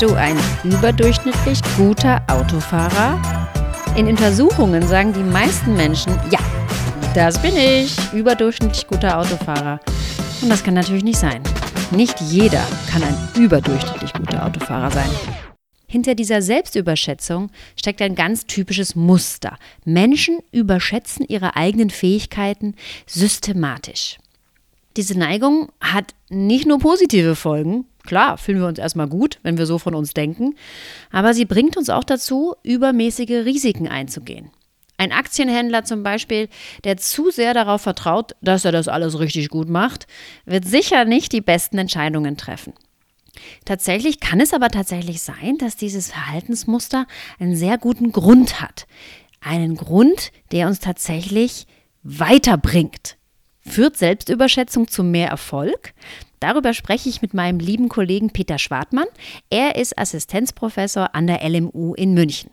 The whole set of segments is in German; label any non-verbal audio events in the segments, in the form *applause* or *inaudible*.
Du ein überdurchschnittlich guter Autofahrer? In Untersuchungen sagen die meisten Menschen, ja, das bin ich, überdurchschnittlich guter Autofahrer. Und das kann natürlich nicht sein. Nicht jeder kann ein überdurchschnittlich guter Autofahrer sein. Hinter dieser Selbstüberschätzung steckt ein ganz typisches Muster. Menschen überschätzen ihre eigenen Fähigkeiten systematisch. Diese Neigung hat nicht nur positive Folgen, klar, fühlen wir uns erstmal gut, wenn wir so von uns denken, aber sie bringt uns auch dazu, übermäßige Risiken einzugehen. Ein Aktienhändler zum Beispiel, der zu sehr darauf vertraut, dass er das alles richtig gut macht, wird sicher nicht die besten Entscheidungen treffen. Tatsächlich kann es aber tatsächlich sein, dass dieses Verhaltensmuster einen sehr guten Grund hat. Einen Grund, der uns tatsächlich weiterbringt. Führt Selbstüberschätzung zu mehr Erfolg? Darüber spreche ich mit meinem lieben Kollegen Peter Schwartmann. Er ist Assistenzprofessor an der LMU in München.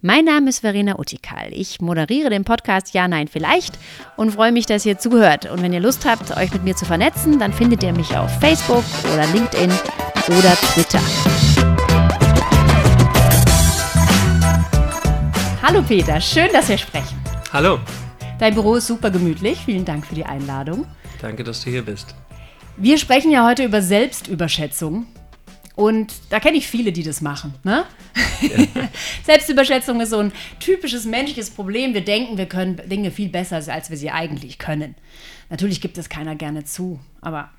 Mein Name ist Verena Utikal. Ich moderiere den Podcast Ja, Nein, Vielleicht und freue mich, dass ihr zuhört. Und wenn ihr Lust habt, euch mit mir zu vernetzen, dann findet ihr mich auf Facebook oder LinkedIn oder Twitter. Hallo Peter, schön, dass wir sprechen. Hallo. Dein Büro ist super gemütlich. Vielen Dank für die Einladung. Danke, dass du hier bist. Wir sprechen ja heute über Selbstüberschätzung. Und da kenne ich viele, die das machen. Ne? Ja. *laughs* Selbstüberschätzung ist so ein typisches menschliches Problem. Wir denken, wir können Dinge viel besser, als wir sie eigentlich können. Natürlich gibt es keiner gerne zu, aber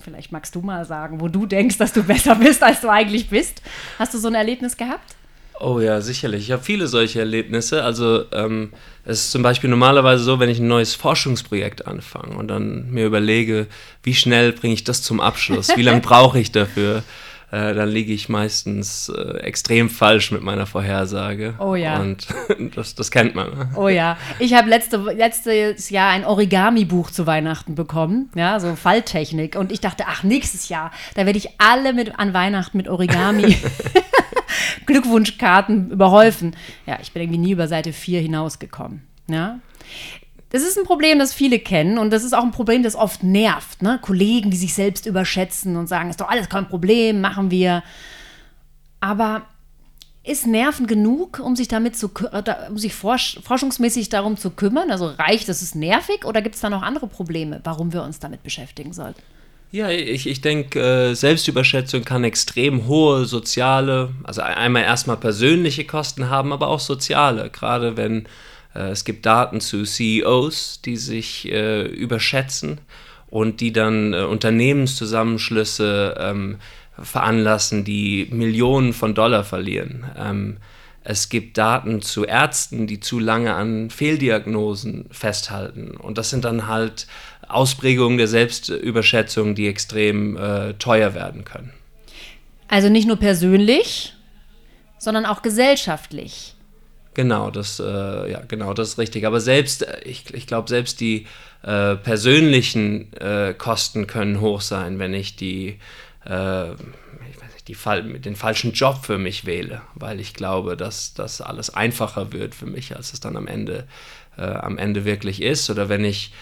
vielleicht magst du mal sagen, wo du denkst, dass du besser bist, als du eigentlich bist. Hast du so ein Erlebnis gehabt? Oh ja, sicherlich. Ich habe viele solche Erlebnisse. Also ähm, es ist zum Beispiel normalerweise so, wenn ich ein neues Forschungsprojekt anfange und dann mir überlege, wie schnell bringe ich das zum Abschluss, wie lange *laughs* brauche ich dafür, äh, dann liege ich meistens äh, extrem falsch mit meiner Vorhersage. Oh ja. Und *laughs* das, das kennt man. Ne? Oh ja. Ich habe letzte, letztes Jahr ein Origami-Buch zu Weihnachten bekommen, ja, so Falltechnik. Und ich dachte, ach, nächstes Jahr, da werde ich alle mit, an Weihnachten mit Origami *laughs* Glückwunschkarten überhäufen. Ja, ich bin irgendwie nie über Seite 4 hinausgekommen. Ja. Das ist ein Problem, das viele kennen und das ist auch ein Problem, das oft nervt. Ne? Kollegen, die sich selbst überschätzen und sagen, ist doch alles kein Problem, machen wir. Aber ist Nerven genug, um sich damit zu um sich forsch forschungsmäßig darum zu kümmern? Also reicht es, ist nervig oder gibt es da noch andere Probleme, warum wir uns damit beschäftigen sollten? Ja, ich, ich denke, äh, Selbstüberschätzung kann extrem hohe soziale, also einmal erstmal persönliche Kosten haben, aber auch soziale. Gerade wenn äh, es gibt Daten zu CEOs, die sich äh, überschätzen und die dann äh, Unternehmenszusammenschlüsse ähm, veranlassen, die Millionen von Dollar verlieren. Ähm, es gibt Daten zu Ärzten, die zu lange an Fehldiagnosen festhalten. Und das sind dann halt Ausprägungen der Selbstüberschätzung, die extrem äh, teuer werden können. Also nicht nur persönlich, sondern auch gesellschaftlich. Genau, das, äh, ja, genau, das ist richtig. Aber selbst, äh, ich, ich glaube, selbst die äh, persönlichen äh, Kosten können hoch sein, wenn ich die, äh, ich weiß nicht, die den falschen Job für mich wähle, weil ich glaube, dass das alles einfacher wird für mich, als es dann am Ende, äh, am Ende wirklich ist. Oder wenn ich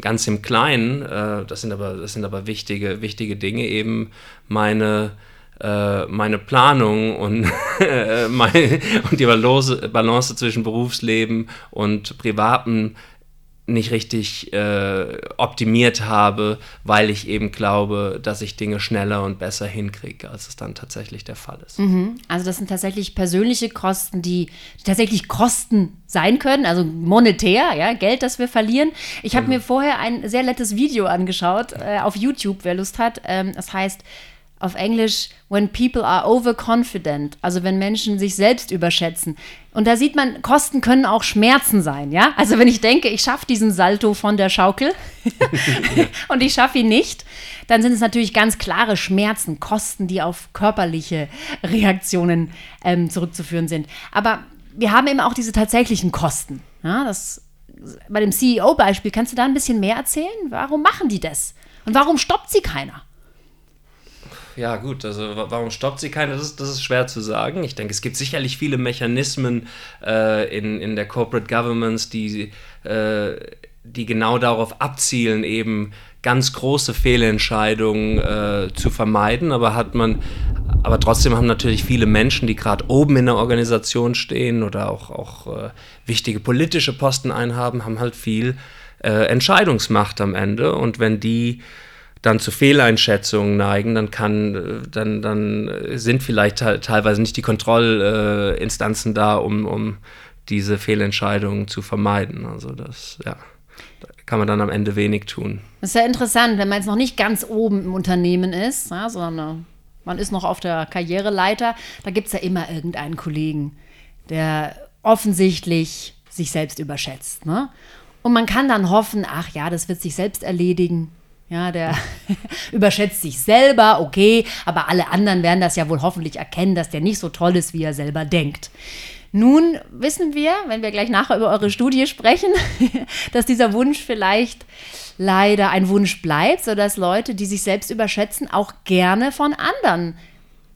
ganz im Kleinen, das sind aber, das sind aber wichtige, wichtige Dinge, eben meine äh, meine Planung und, *laughs* meine, und die Balance, Balance zwischen Berufsleben und Privatem nicht richtig äh, optimiert habe, weil ich eben glaube, dass ich Dinge schneller und besser hinkriege, als es dann tatsächlich der Fall ist. Mhm. Also das sind tatsächlich persönliche Kosten, die tatsächlich Kosten sein können, also monetär, ja, Geld, das wir verlieren. Ich habe mhm. mir vorher ein sehr nettes Video angeschaut äh, auf YouTube, wer Lust hat. Ähm, das heißt auf Englisch When People Are Overconfident, also wenn Menschen sich selbst überschätzen. Und da sieht man, Kosten können auch Schmerzen sein, ja? Also wenn ich denke, ich schaffe diesen Salto von der Schaukel *laughs* und ich schaffe ihn nicht, dann sind es natürlich ganz klare Schmerzen, Kosten, die auf körperliche Reaktionen ähm, zurückzuführen sind. Aber wir haben eben auch diese tatsächlichen Kosten. Ja? Das, bei dem CEO-Beispiel, kannst du da ein bisschen mehr erzählen? Warum machen die das? Und warum stoppt sie keiner? Ja gut, also warum stoppt sie keiner, das ist, das ist schwer zu sagen. Ich denke, es gibt sicherlich viele Mechanismen äh, in, in der Corporate Governments, die äh, die genau darauf abzielen, eben ganz große Fehlentscheidungen äh, zu vermeiden. Aber hat man, aber trotzdem haben natürlich viele Menschen, die gerade oben in der Organisation stehen oder auch, auch äh, wichtige politische Posten einhaben, haben halt viel äh, Entscheidungsmacht am Ende. Und wenn die dann zu Fehleinschätzungen neigen, dann kann, äh, dann, dann sind vielleicht teilweise nicht die Kontrollinstanzen da, um, um diese Fehlentscheidungen zu vermeiden. Also das, ja, kann man dann am Ende wenig tun. Das ist ja interessant, wenn man jetzt noch nicht ganz oben im Unternehmen ist, ja, sondern man ist noch auf der Karriereleiter, da gibt es ja immer irgendeinen Kollegen, der offensichtlich sich selbst überschätzt. Ne? Und man kann dann hoffen, ach ja, das wird sich selbst erledigen. Ja, der *laughs* überschätzt sich selber, okay, aber alle anderen werden das ja wohl hoffentlich erkennen, dass der nicht so toll ist, wie er selber denkt. Nun wissen wir, wenn wir gleich nachher über eure Studie sprechen, *laughs* dass dieser Wunsch vielleicht leider ein Wunsch bleibt, sodass Leute, die sich selbst überschätzen, auch gerne von anderen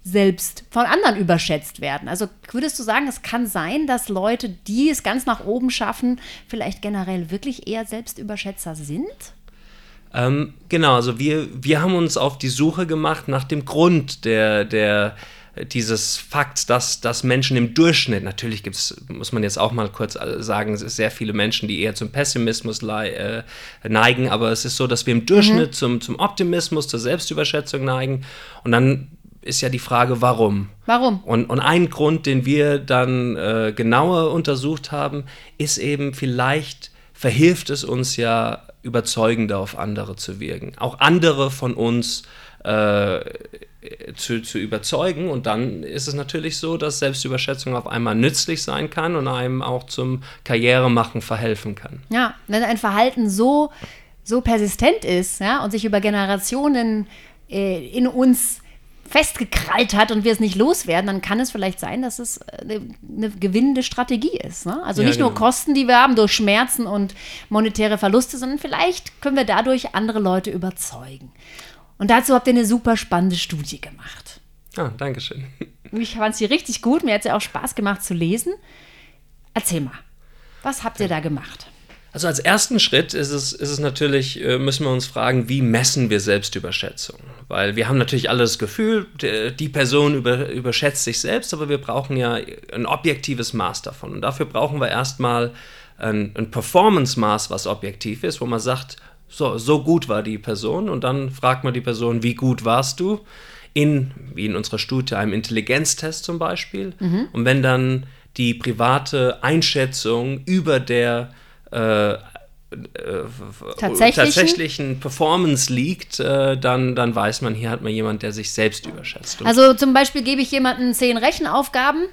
selbst von anderen überschätzt werden. Also würdest du sagen, es kann sein, dass Leute, die es ganz nach oben schaffen, vielleicht generell wirklich eher Selbstüberschätzer sind? Ähm, genau, also wir, wir haben uns auf die Suche gemacht nach dem Grund der, der dieses Fakt, dass, dass Menschen im Durchschnitt, natürlich gibt es, muss man jetzt auch mal kurz sagen, sehr viele Menschen, die eher zum Pessimismus äh, neigen, aber es ist so, dass wir im Durchschnitt mhm. zum, zum Optimismus, zur Selbstüberschätzung neigen und dann ist ja die Frage, warum? Warum? Und, und ein Grund, den wir dann äh, genauer untersucht haben, ist eben vielleicht verhilft es uns ja überzeugender auf andere zu wirken. Auch andere von uns äh, zu, zu überzeugen. Und dann ist es natürlich so, dass Selbstüberschätzung auf einmal nützlich sein kann und einem auch zum Karrieremachen verhelfen kann. Ja, wenn ein Verhalten so, so persistent ist ja, und sich über Generationen äh, in uns festgekrallt hat und wir es nicht loswerden, dann kann es vielleicht sein, dass es eine, äh, eine gewinnende Strategie ist. Ne? Also ja, nicht genau. nur Kosten, die wir haben durch Schmerzen und monetäre Verluste, sondern vielleicht können wir dadurch andere Leute überzeugen. Und dazu habt ihr eine super spannende Studie gemacht. Ah, danke schön. *laughs* Ich fand sie richtig gut. Mir hat sie auch Spaß gemacht zu lesen. Erzähl mal, was habt ihr da gemacht? Also als ersten Schritt ist es, ist es natürlich, äh, müssen wir uns fragen, wie messen wir Selbstüberschätzung? Weil wir haben natürlich alle das Gefühl, die Person über, überschätzt sich selbst, aber wir brauchen ja ein objektives Maß davon. Und dafür brauchen wir erstmal ein, ein Performance-Maß, was objektiv ist, wo man sagt, so, so gut war die Person und dann fragt man die Person, wie gut warst du? In, wie in unserer Studie, einem Intelligenztest zum Beispiel. Mhm. Und wenn dann die private Einschätzung über der äh, tatsächlichen? tatsächlichen? Performance liegt, äh, dann, dann weiß man, hier hat man jemand, der sich selbst überschätzt. also zum Beispiel gebe ich jemandem zehn Rechenaufgaben,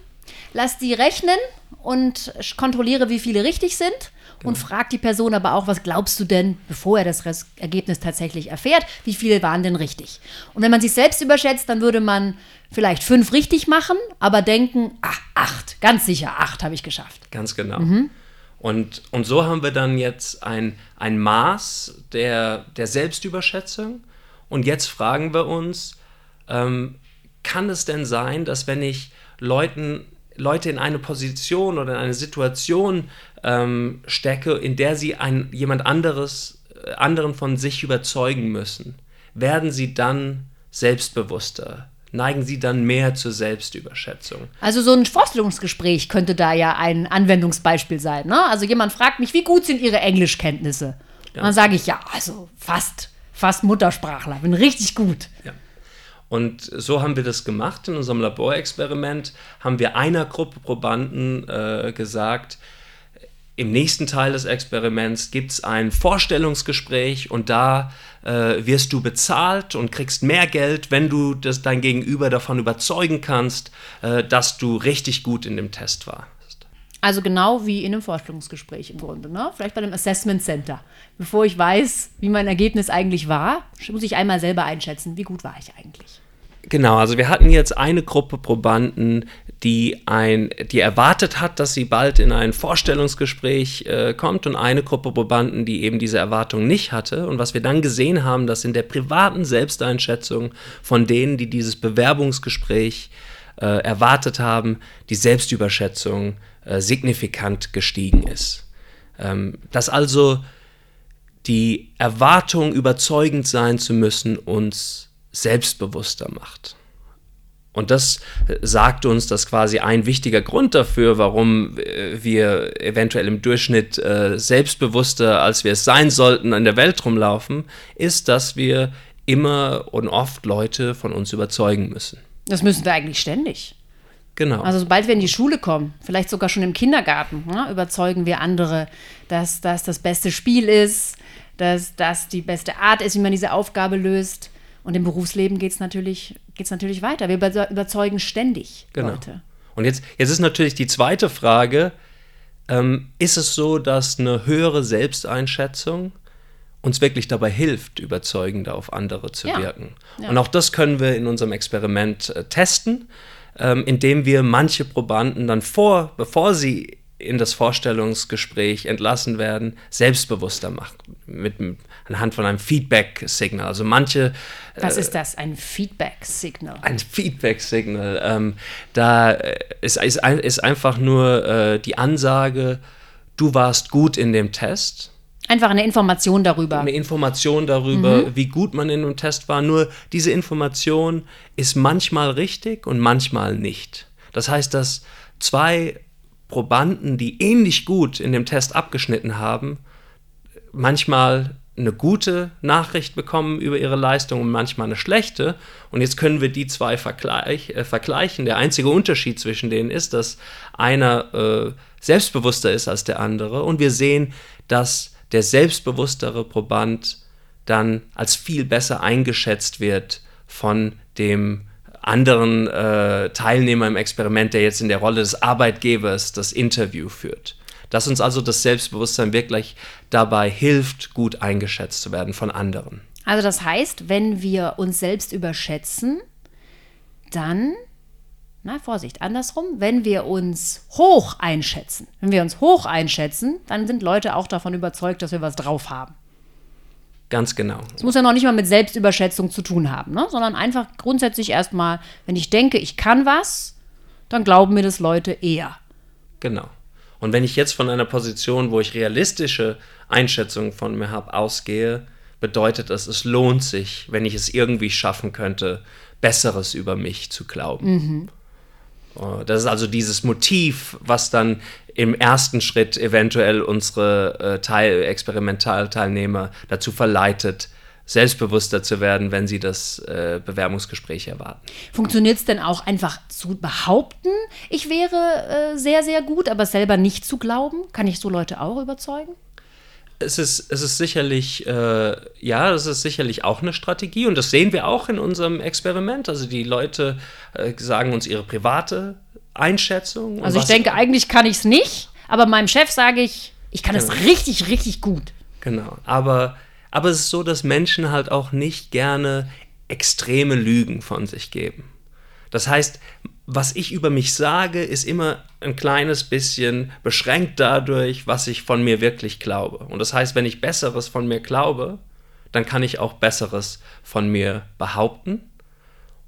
lass die rechnen und kontrolliere, wie viele richtig sind genau. und fragt die Person aber auch, was glaubst du denn, bevor er das Res Ergebnis tatsächlich erfährt, wie viele waren denn richtig? Und wenn man sich selbst überschätzt, dann würde man vielleicht fünf richtig machen, aber denken, ach, acht, ganz sicher, acht habe ich geschafft. Ganz genau. Mhm. Und, und so haben wir dann jetzt ein, ein Maß der, der Selbstüberschätzung. Und jetzt fragen wir uns, ähm, kann es denn sein, dass wenn ich Leuten Leute in eine Position oder in eine Situation ähm, stecke, in der sie ein, jemand anderes, äh, anderen von sich überzeugen müssen, werden sie dann selbstbewusster, neigen sie dann mehr zur Selbstüberschätzung. Also so ein Vorstellungsgespräch könnte da ja ein Anwendungsbeispiel sein. Ne? Also jemand fragt mich, wie gut sind Ihre Englischkenntnisse? Ja. dann sage ich ja, also fast, fast Muttersprachler, bin richtig gut. Ja. Und so haben wir das gemacht. In unserem Laborexperiment haben wir einer Gruppe Probanden äh, gesagt, im nächsten Teil des Experiments gibt es ein Vorstellungsgespräch und da äh, wirst du bezahlt und kriegst mehr Geld, wenn du das dein Gegenüber davon überzeugen kannst, äh, dass du richtig gut in dem Test warst. Also genau wie in einem Vorstellungsgespräch im Grunde, ne? Vielleicht bei einem Assessment Center. Bevor ich weiß, wie mein Ergebnis eigentlich war, muss ich einmal selber einschätzen, wie gut war ich eigentlich. Genau, also wir hatten jetzt eine Gruppe Probanden, die, ein, die erwartet hat, dass sie bald in ein Vorstellungsgespräch äh, kommt und eine Gruppe Probanden, die eben diese Erwartung nicht hatte. Und was wir dann gesehen haben, dass in der privaten Selbsteinschätzung von denen, die dieses Bewerbungsgespräch äh, erwartet haben, die Selbstüberschätzung äh, signifikant gestiegen ist. Ähm, dass also die Erwartung, überzeugend sein zu müssen, uns selbstbewusster macht. Und das sagt uns, dass quasi ein wichtiger Grund dafür, warum äh, wir eventuell im Durchschnitt äh, selbstbewusster, als wir es sein sollten, in der Welt rumlaufen, ist, dass wir immer und oft Leute von uns überzeugen müssen. Das müssen wir eigentlich ständig. Genau. Also sobald wir in die Schule kommen, vielleicht sogar schon im Kindergarten, ne, überzeugen wir andere, dass das das beste Spiel ist, dass das die beste Art ist, wie man diese Aufgabe löst. Und im Berufsleben geht es natürlich, geht's natürlich weiter. Wir überzeugen ständig genau. Leute. Und jetzt, jetzt ist natürlich die zweite Frage, ähm, ist es so, dass eine höhere Selbsteinschätzung uns wirklich dabei hilft, überzeugender auf andere zu ja. wirken? Ja. Und auch das können wir in unserem Experiment äh, testen, ähm, indem wir manche Probanden dann vor, bevor sie in das Vorstellungsgespräch entlassen werden, selbstbewusster machen. Mit, anhand von einem Feedback-Signal. Also manche. Was äh, ist das? Ein Feedback-Signal? Ein Feedback-Signal. Ähm, da ist, ist, ist, einfach nur äh, die Ansage, du warst gut in dem Test. Einfach eine Information darüber. Eine Information darüber, mhm. wie gut man in dem Test war. Nur diese Information ist manchmal richtig und manchmal nicht. Das heißt, dass zwei Probanden, die ähnlich gut in dem Test abgeschnitten haben, manchmal eine gute Nachricht bekommen über ihre Leistung und manchmal eine schlechte. Und jetzt können wir die zwei vergleich, äh, vergleichen. Der einzige Unterschied zwischen denen ist, dass einer äh, selbstbewusster ist als der andere. Und wir sehen, dass der selbstbewusstere Proband dann als viel besser eingeschätzt wird von dem anderen äh, Teilnehmer im Experiment, der jetzt in der Rolle des Arbeitgebers das Interview führt. Dass uns also das Selbstbewusstsein wirklich dabei hilft, gut eingeschätzt zu werden von anderen. Also das heißt, wenn wir uns selbst überschätzen, dann, na Vorsicht, andersrum, wenn wir uns hoch einschätzen, wenn wir uns hoch einschätzen, dann sind Leute auch davon überzeugt, dass wir was drauf haben. Ganz genau. Es muss ja noch nicht mal mit Selbstüberschätzung zu tun haben, ne? sondern einfach grundsätzlich erstmal, wenn ich denke, ich kann was, dann glauben mir das Leute eher. Genau. Und wenn ich jetzt von einer Position, wo ich realistische Einschätzungen von mir habe, ausgehe, bedeutet das, es lohnt sich, wenn ich es irgendwie schaffen könnte, Besseres über mich zu glauben. Mhm. Oh, das ist also dieses Motiv, was dann im ersten Schritt eventuell unsere äh, Teil Experimentalteilnehmer dazu verleitet, selbstbewusster zu werden, wenn sie das äh, Bewerbungsgespräch erwarten. Funktioniert es denn auch einfach zu behaupten, ich wäre äh, sehr, sehr gut, aber selber nicht zu glauben? Kann ich so Leute auch überzeugen? Es ist, es ist sicherlich, äh, ja, es ist sicherlich auch eine Strategie und das sehen wir auch in unserem Experiment. Also die Leute äh, sagen uns ihre private Einschätzung. Also ich denke, eigentlich kann ich es nicht, aber meinem Chef sage ich, ich kann es genau. richtig, richtig gut. Genau, aber aber es ist so, dass Menschen halt auch nicht gerne extreme Lügen von sich geben. Das heißt, was ich über mich sage, ist immer ein kleines bisschen beschränkt dadurch, was ich von mir wirklich glaube. Und das heißt, wenn ich Besseres von mir glaube, dann kann ich auch Besseres von mir behaupten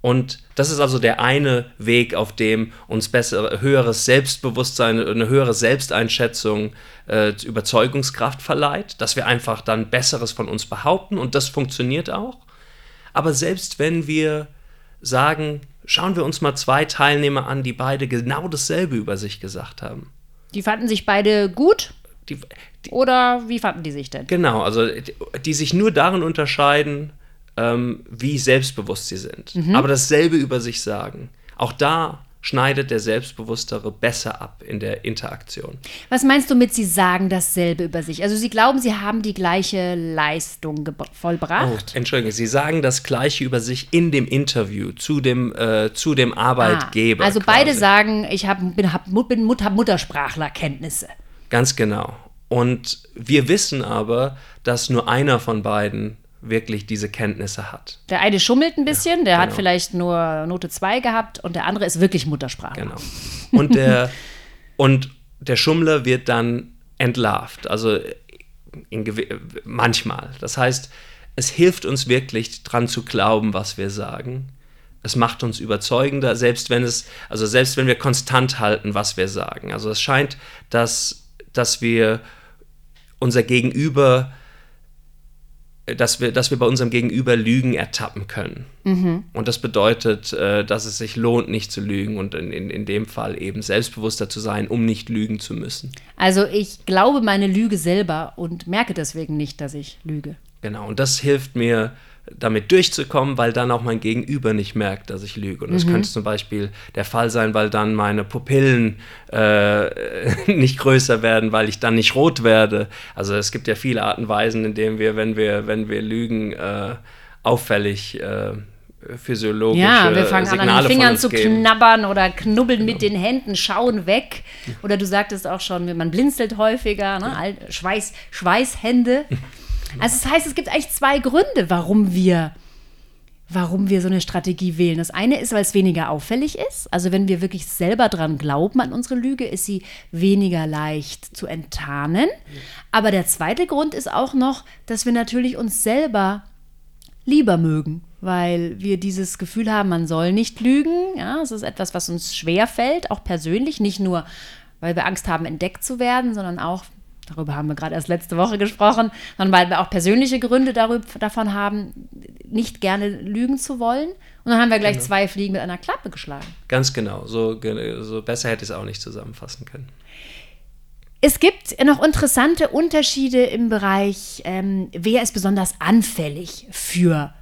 und das ist also der eine Weg, auf dem uns besser, höheres Selbstbewusstsein, eine höhere Selbsteinschätzung, äh, Überzeugungskraft verleiht, dass wir einfach dann Besseres von uns behaupten und das funktioniert auch. Aber selbst wenn wir sagen, schauen wir uns mal zwei Teilnehmer an, die beide genau dasselbe über sich gesagt haben. Die fanden sich beide gut? Die, die, Oder wie fanden die sich denn? Genau, also die, die sich nur darin unterscheiden, ähm, wie selbstbewusst sie sind. Mhm. Aber dasselbe über sich sagen. Auch da schneidet der Selbstbewusstere besser ab in der Interaktion. Was meinst du mit, Sie sagen dasselbe über sich? Also Sie glauben, Sie haben die gleiche Leistung vollbracht? Oh, Entschuldigung, Sie sagen das Gleiche über sich in dem Interview zu dem, äh, zu dem Arbeitgeber. Ah, also quasi. beide sagen, ich hab, bin, hab, bin Mutter, Muttersprachlerkenntnisse. Ganz genau. Und wir wissen aber, dass nur einer von beiden wirklich diese Kenntnisse hat. Der eine schummelt ein bisschen, der genau. hat vielleicht nur Note 2 gehabt und der andere ist wirklich Muttersprache. Genau. Und der, *laughs* und der Schummler wird dann entlarvt, also manchmal. Das heißt, es hilft uns wirklich dran zu glauben, was wir sagen. Es macht uns überzeugender, selbst wenn es, also selbst wenn wir konstant halten, was wir sagen. Also es scheint, dass, dass wir unser Gegenüber dass wir, dass wir bei unserem Gegenüber Lügen ertappen können. Mhm. Und das bedeutet, äh, dass es sich lohnt, nicht zu lügen und in, in, in dem Fall eben selbstbewusster zu sein, um nicht lügen zu müssen. Also ich glaube meine Lüge selber und merke deswegen nicht, dass ich lüge. Genau, und das hilft mir, damit durchzukommen, weil dann auch mein Gegenüber nicht merkt, dass ich lüge. Und das mhm. könnte zum Beispiel der Fall sein, weil dann meine Pupillen äh, *laughs* nicht größer werden, weil ich dann nicht rot werde. Also es gibt ja viele Arten und Weisen, in denen wir, wenn wir, wenn wir lügen, äh, auffällig äh, physiologische Ja, wir fangen Signale an, an den Fingern zu geben. knabbern oder knubbeln genau. mit den Händen, schauen weg. Oder du sagtest auch schon, man blinzelt häufiger, ne? Schweiß, Schweißhände. *laughs* Also das heißt, es gibt eigentlich zwei Gründe, warum wir, warum wir so eine Strategie wählen. Das eine ist, weil es weniger auffällig ist. Also wenn wir wirklich selber dran glauben an unsere Lüge, ist sie weniger leicht zu enttarnen. Aber der zweite Grund ist auch noch, dass wir natürlich uns selber lieber mögen, weil wir dieses Gefühl haben, man soll nicht lügen. Ja, es ist etwas, was uns schwer fällt, auch persönlich, nicht nur weil wir Angst haben, entdeckt zu werden, sondern auch, darüber haben wir gerade erst letzte Woche gesprochen, sondern weil wir auch persönliche Gründe darüber, davon haben, nicht gerne lügen zu wollen. Und dann haben wir gleich genau. zwei Fliegen mit einer Klappe geschlagen. Ganz genau. So, so besser hätte ich es auch nicht zusammenfassen können. Es gibt noch interessante Unterschiede im Bereich, ähm, wer ist besonders anfällig für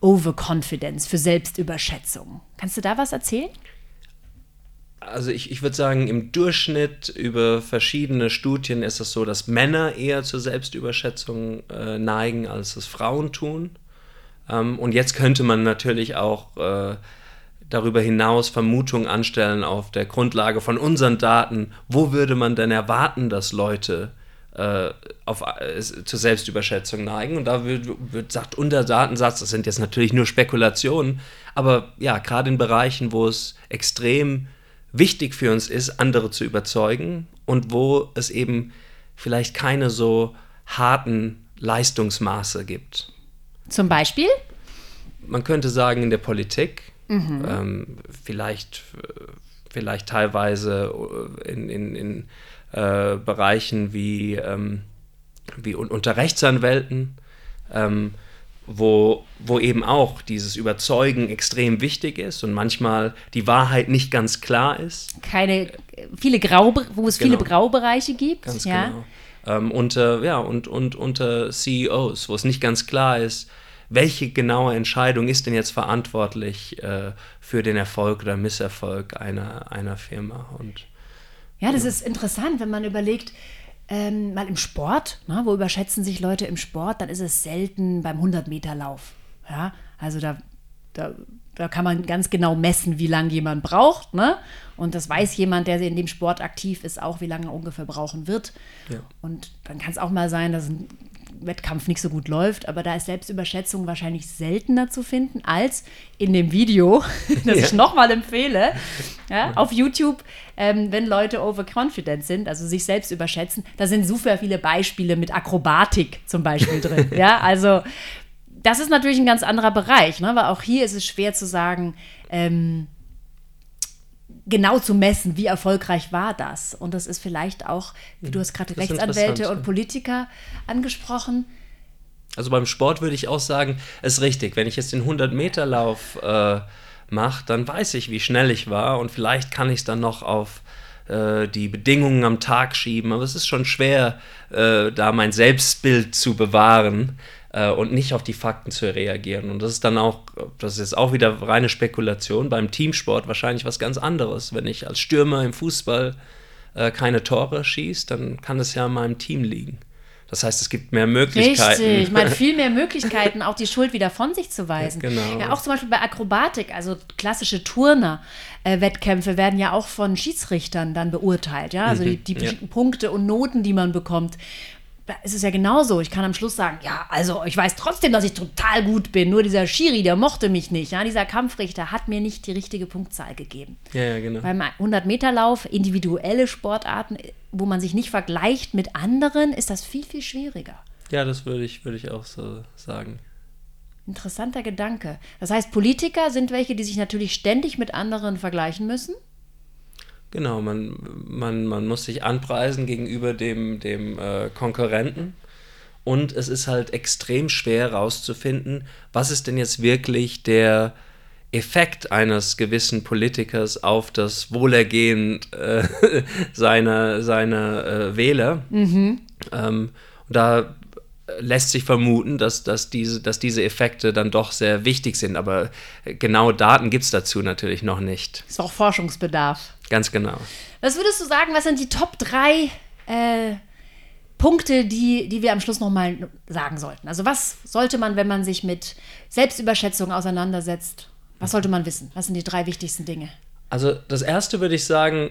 Overconfidence, für Selbstüberschätzung. Kannst du da was erzählen? Also ich, ich würde sagen, im Durchschnitt über verschiedene Studien ist es so, dass Männer eher zur Selbstüberschätzung äh, neigen, als es Frauen tun. Ähm, und jetzt könnte man natürlich auch äh, darüber hinaus Vermutungen anstellen auf der Grundlage von unseren Daten. Wo würde man denn erwarten, dass Leute äh, auf, äh, zur Selbstüberschätzung neigen? Und da wird, wird sagt unser Datensatz, das sind jetzt natürlich nur Spekulationen, aber ja, gerade in Bereichen, wo es extrem wichtig für uns ist, andere zu überzeugen und wo es eben vielleicht keine so harten Leistungsmaße gibt. Zum Beispiel? Man könnte sagen in der Politik, mhm. ähm, vielleicht, vielleicht teilweise in, in, in äh, Bereichen wie, ähm, wie unter Rechtsanwälten. Ähm, wo, wo eben auch dieses Überzeugen extrem wichtig ist und manchmal die Wahrheit nicht ganz klar ist. Keine, viele Grau, wo es genau. viele Graubereiche gibt. Ganz ja. genau. Ähm, unter, ja, und, und unter CEOs, wo es nicht ganz klar ist, welche genaue Entscheidung ist denn jetzt verantwortlich äh, für den Erfolg oder Misserfolg einer, einer Firma. Und, ja, das ja. ist interessant, wenn man überlegt, ähm, mal im Sport, ne, wo überschätzen sich Leute im Sport, dann ist es selten beim 100-Meter-Lauf. Ja? Also da, da, da kann man ganz genau messen, wie lange jemand braucht. Ne? Und das weiß jemand, der in dem Sport aktiv ist, auch, wie lange er ungefähr brauchen wird. Ja. Und dann kann es auch mal sein, dass ein Wettkampf nicht so gut läuft, aber da ist Selbstüberschätzung wahrscheinlich seltener zu finden als in dem Video, *laughs* das ja. ich nochmal empfehle, *laughs* ja, auf YouTube, ähm, wenn Leute overconfident sind, also sich selbst überschätzen, da sind super viele Beispiele mit Akrobatik zum Beispiel drin. *laughs* ja, also das ist natürlich ein ganz anderer Bereich, ne? weil auch hier ist es schwer zu sagen, ähm, genau zu messen, wie erfolgreich war das. Und das ist vielleicht auch, wie du hast gerade Rechtsanwälte und Politiker angesprochen. Also beim Sport würde ich auch sagen, ist richtig. Wenn ich jetzt den 100-Meter-Lauf äh, mache, dann weiß ich, wie schnell ich war und vielleicht kann ich es dann noch auf äh, die Bedingungen am Tag schieben. Aber es ist schon schwer, äh, da mein Selbstbild zu bewahren äh, und nicht auf die Fakten zu reagieren. Und das ist dann auch, das ist jetzt auch wieder reine Spekulation, beim Teamsport wahrscheinlich was ganz anderes. Wenn ich als Stürmer im Fußball äh, keine Tore schieße, dann kann es ja an meinem Team liegen. Das heißt, es gibt mehr Möglichkeiten. Richtig, ich meine, viel mehr *laughs* Möglichkeiten, auch die Schuld wieder von sich zu weisen. Ja, genau. Ja, auch zum Beispiel bei Akrobatik, also klassische Turner-Wettkämpfe äh, werden ja auch von Schiedsrichtern dann beurteilt. Ja? Also mhm, die, die ja. Punkte und Noten, die man bekommt da ist es ja genauso. Ich kann am Schluss sagen, ja, also ich weiß trotzdem, dass ich total gut bin. Nur dieser Schiri, der mochte mich nicht. Ja? Dieser Kampfrichter hat mir nicht die richtige Punktzahl gegeben. Ja, ja genau. Beim 100-Meter-Lauf, individuelle Sportarten, wo man sich nicht vergleicht mit anderen, ist das viel, viel schwieriger. Ja, das würde ich, würde ich auch so sagen. Interessanter Gedanke. Das heißt, Politiker sind welche, die sich natürlich ständig mit anderen vergleichen müssen. Genau, man, man, man muss sich anpreisen gegenüber dem, dem äh, Konkurrenten. und es ist halt extrem schwer herauszufinden, was ist denn jetzt wirklich der Effekt eines gewissen Politikers auf das Wohlergehen äh, *laughs* seiner, seiner äh, Wähler. Mhm. Ähm, da lässt sich vermuten, dass, dass, diese, dass diese Effekte dann doch sehr wichtig sind. Aber genaue Daten gibt es dazu natürlich noch nicht. Ist auch Forschungsbedarf. Ganz genau. Was würdest du sagen, was sind die Top 3 äh, Punkte, die, die wir am Schluss nochmal sagen sollten? Also was sollte man, wenn man sich mit Selbstüberschätzung auseinandersetzt, was sollte man wissen? Was sind die drei wichtigsten Dinge? Also das Erste würde ich sagen,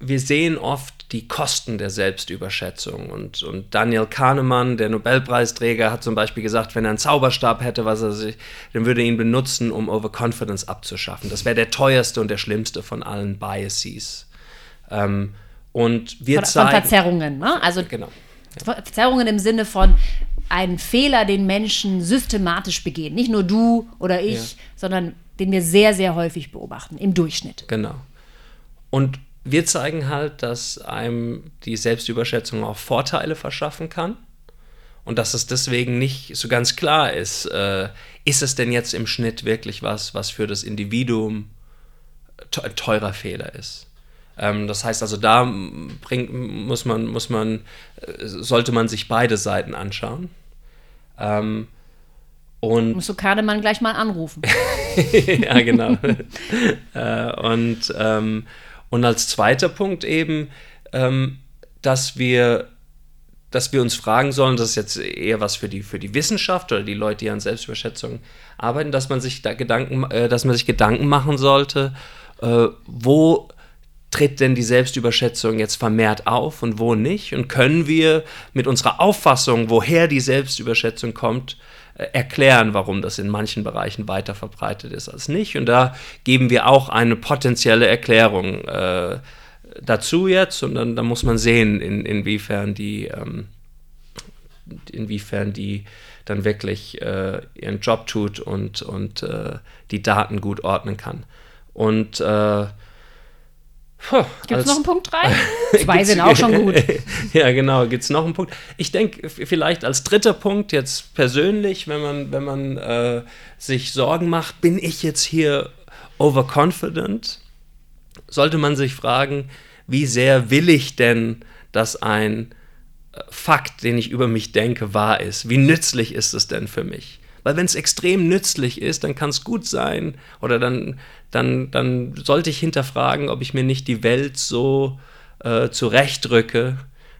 wir sehen oft die Kosten der Selbstüberschätzung. Und, und Daniel Kahnemann, der Nobelpreisträger, hat zum Beispiel gesagt, wenn er einen Zauberstab hätte, was er sich, dann würde er ihn benutzen, um Overconfidence abzuschaffen. Das wäre der teuerste und der schlimmste von allen Biases. Ähm, und wir von, zeigen, von Verzerrungen, ne? Also genau. Ja. Verzerrungen im Sinne von einen Fehler, den Menschen systematisch begehen. Nicht nur du oder ich, ja. sondern den wir sehr, sehr häufig beobachten, im Durchschnitt. Genau. Und wir zeigen halt, dass einem die Selbstüberschätzung auch Vorteile verschaffen kann und dass es deswegen nicht so ganz klar ist, äh, ist es denn jetzt im Schnitt wirklich was, was für das Individuum ein teurer Fehler ist. Ähm, das heißt also, da bringt, muss man, muss man, äh, sollte man sich beide Seiten anschauen. Ähm, und Musst du Kahnemann gleich mal anrufen. *laughs* ja, genau. *laughs* äh, und ähm, und als zweiter Punkt eben, ähm, dass wir dass wir uns fragen sollen, das ist jetzt eher was für die, für die Wissenschaft oder die Leute, die an Selbstüberschätzung arbeiten, dass man sich da Gedanken, äh, dass man sich Gedanken machen sollte, äh, wo tritt denn die Selbstüberschätzung jetzt vermehrt auf und wo nicht? Und können wir mit unserer Auffassung, woher die Selbstüberschätzung kommt, erklären, warum das in manchen Bereichen weiter verbreitet ist als nicht. Und da geben wir auch eine potenzielle Erklärung äh, dazu jetzt. Und dann, dann, muss man sehen, in, inwiefern die, ähm, inwiefern die dann wirklich äh, ihren Job tut und, und äh, die Daten gut ordnen kann. Und äh, Gibt es noch einen Punkt 3? *laughs* Zwei sind auch schon gut. *laughs* ja, genau. Gibt es noch einen Punkt? Ich denke, vielleicht als dritter Punkt jetzt persönlich, wenn man, wenn man äh, sich Sorgen macht, bin ich jetzt hier overconfident? Sollte man sich fragen, wie sehr will ich denn, dass ein äh, Fakt, den ich über mich denke, wahr ist? Wie nützlich ist es denn für mich? Weil wenn es extrem nützlich ist, dann kann es gut sein oder dann, dann, dann sollte ich hinterfragen, ob ich mir nicht die Welt so äh, zurechtrücke,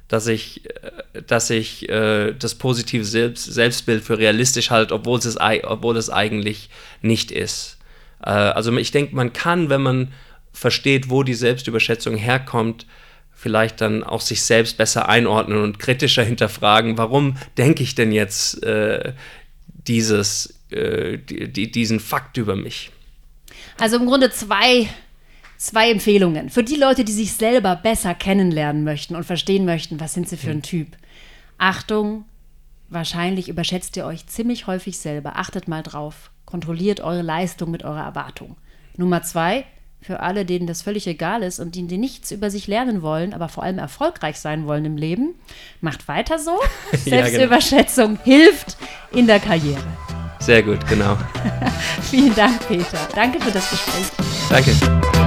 dass ich, äh, dass ich äh, das positive Selbst, Selbstbild für realistisch halte, obwohl es, obwohl es eigentlich nicht ist. Äh, also ich denke, man kann, wenn man versteht, wo die Selbstüberschätzung herkommt, vielleicht dann auch sich selbst besser einordnen und kritischer hinterfragen, warum denke ich denn jetzt äh, dieses, äh, die, diesen Fakt über mich. Also im Grunde zwei, zwei Empfehlungen. Für die Leute, die sich selber besser kennenlernen möchten und verstehen möchten, was sind sie für ein hm. Typ. Achtung, wahrscheinlich überschätzt ihr euch ziemlich häufig selber. Achtet mal drauf. Kontrolliert eure Leistung mit eurer Erwartung. Nummer zwei, für alle, denen das völlig egal ist und die, die nichts über sich lernen wollen, aber vor allem erfolgreich sein wollen im Leben, macht weiter so. Selbstüberschätzung *laughs* ja, genau. hilft in der Karriere. Sehr gut, genau. *laughs* Vielen Dank, Peter. Danke für das Gespräch. Danke.